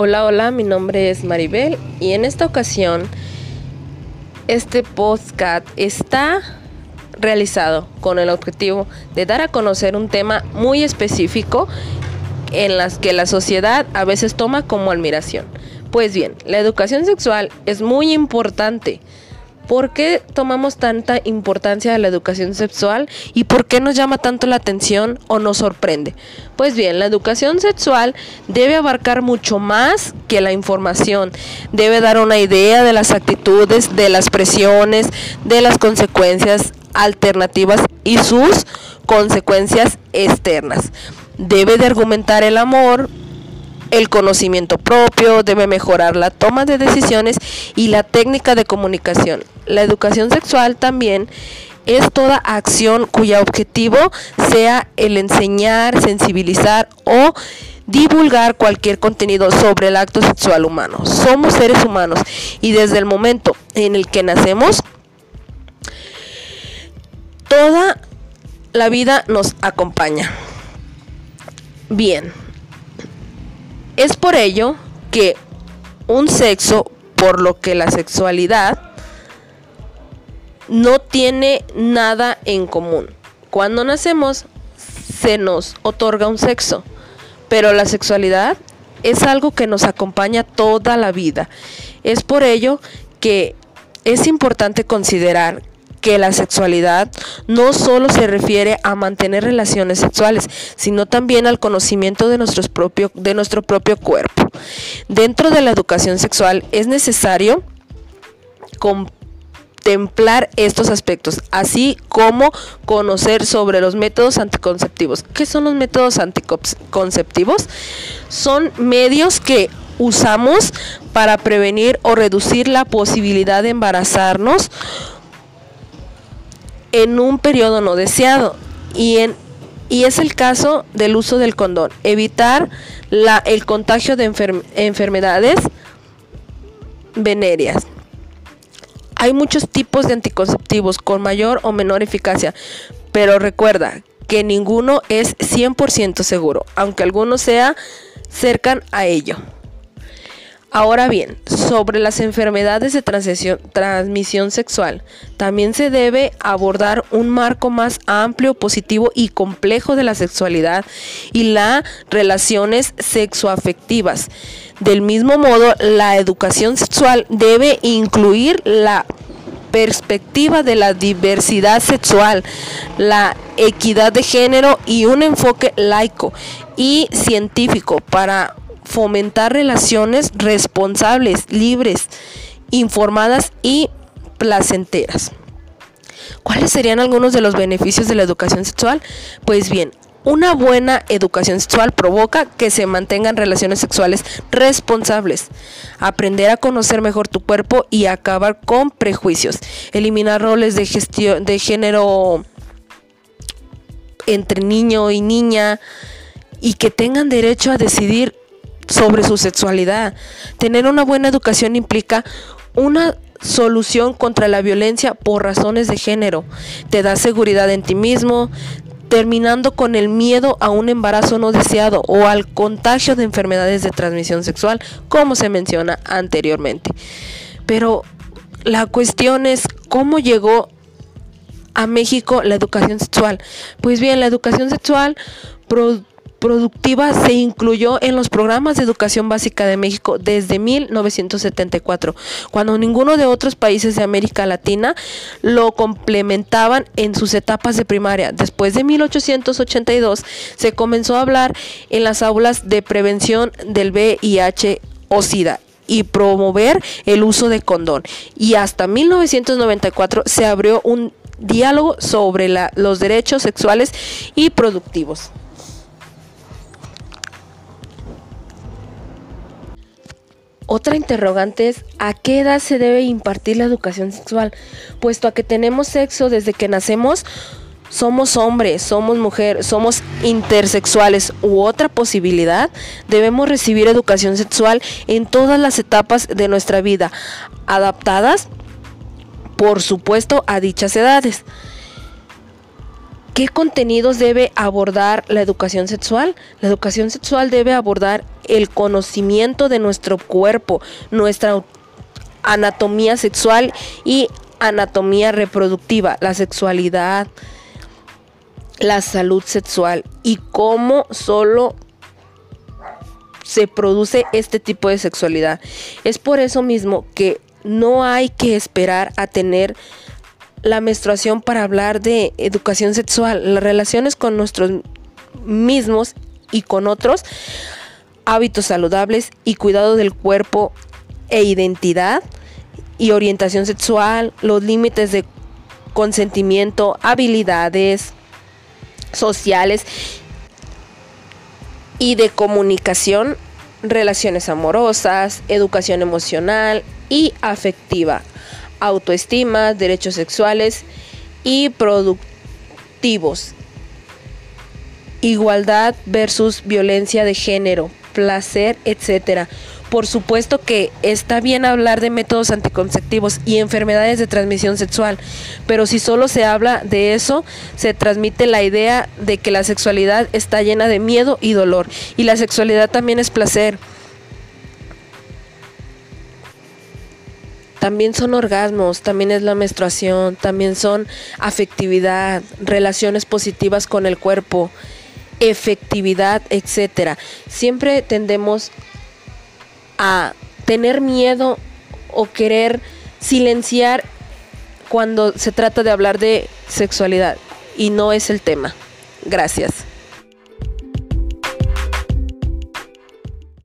Hola, hola, mi nombre es Maribel y en esta ocasión este podcast está realizado con el objetivo de dar a conocer un tema muy específico en las que la sociedad a veces toma como admiración. Pues bien, la educación sexual es muy importante ¿Por qué tomamos tanta importancia a la educación sexual y por qué nos llama tanto la atención o nos sorprende? Pues bien, la educación sexual debe abarcar mucho más que la información. Debe dar una idea de las actitudes, de las presiones, de las consecuencias alternativas y sus consecuencias externas. Debe de argumentar el amor, el conocimiento propio, debe mejorar la toma de decisiones y la técnica de comunicación. La educación sexual también es toda acción cuyo objetivo sea el enseñar, sensibilizar o divulgar cualquier contenido sobre el acto sexual humano. Somos seres humanos y desde el momento en el que nacemos, toda la vida nos acompaña. Bien. Es por ello que un sexo, por lo que la sexualidad no tiene nada en común. Cuando nacemos se nos otorga un sexo, pero la sexualidad es algo que nos acompaña toda la vida. Es por ello que es importante considerar que la sexualidad no solo se refiere a mantener relaciones sexuales, sino también al conocimiento de, nuestros propio, de nuestro propio cuerpo. Dentro de la educación sexual es necesario contemplar estos aspectos, así como conocer sobre los métodos anticonceptivos. ¿Qué son los métodos anticonceptivos? Son medios que usamos para prevenir o reducir la posibilidad de embarazarnos en un periodo no deseado y, en, y es el caso del uso del condón. Evitar la, el contagio de enfermedades venéreas. Hay muchos tipos de anticonceptivos con mayor o menor eficacia, pero recuerda que ninguno es 100% seguro, aunque algunos sea cercan a ello. Ahora bien, sobre las enfermedades de transmisión sexual, también se debe abordar un marco más amplio, positivo y complejo de la sexualidad y las relaciones sexoafectivas. Del mismo modo, la educación sexual debe incluir la perspectiva de la diversidad sexual, la equidad de género y un enfoque laico y científico para fomentar relaciones responsables, libres, informadas y placenteras. ¿Cuáles serían algunos de los beneficios de la educación sexual? Pues bien, una buena educación sexual provoca que se mantengan relaciones sexuales responsables, aprender a conocer mejor tu cuerpo y acabar con prejuicios, eliminar roles de gestión de género entre niño y niña y que tengan derecho a decidir sobre su sexualidad. Tener una buena educación implica una solución contra la violencia por razones de género. Te da seguridad en ti mismo, terminando con el miedo a un embarazo no deseado o al contagio de enfermedades de transmisión sexual, como se menciona anteriormente. Pero la cuestión es cómo llegó a México la educación sexual. Pues bien, la educación sexual productiva se incluyó en los programas de educación básica de México desde 1974, cuando ninguno de otros países de América Latina lo complementaban en sus etapas de primaria. Después de 1882 se comenzó a hablar en las aulas de prevención del VIH o SIDA y promover el uso de condón. Y hasta 1994 se abrió un diálogo sobre los derechos sexuales y productivos. Otra interrogante es ¿a qué edad se debe impartir la educación sexual? Puesto a que tenemos sexo desde que nacemos, somos hombres, somos mujer, somos intersexuales u otra posibilidad, debemos recibir educación sexual en todas las etapas de nuestra vida, adaptadas, por supuesto, a dichas edades. ¿Qué contenidos debe abordar la educación sexual? La educación sexual debe abordar el conocimiento de nuestro cuerpo, nuestra anatomía sexual y anatomía reproductiva, la sexualidad, la salud sexual y cómo solo se produce este tipo de sexualidad. Es por eso mismo que no hay que esperar a tener la menstruación para hablar de educación sexual, las relaciones con nuestros mismos y con otros, hábitos saludables y cuidado del cuerpo e identidad y orientación sexual, los límites de consentimiento, habilidades sociales y de comunicación, relaciones amorosas, educación emocional y afectiva, autoestima, derechos sexuales y productivos, igualdad versus violencia de género, placer, etcétera. Por supuesto que está bien hablar de métodos anticonceptivos y enfermedades de transmisión sexual, pero si solo se habla de eso, se transmite la idea de que la sexualidad está llena de miedo y dolor, y la sexualidad también es placer. También son orgasmos, también es la menstruación, también son afectividad, relaciones positivas con el cuerpo, efectividad, etcétera. Siempre tendemos a tener miedo o querer silenciar cuando se trata de hablar de sexualidad y no es el tema. Gracias.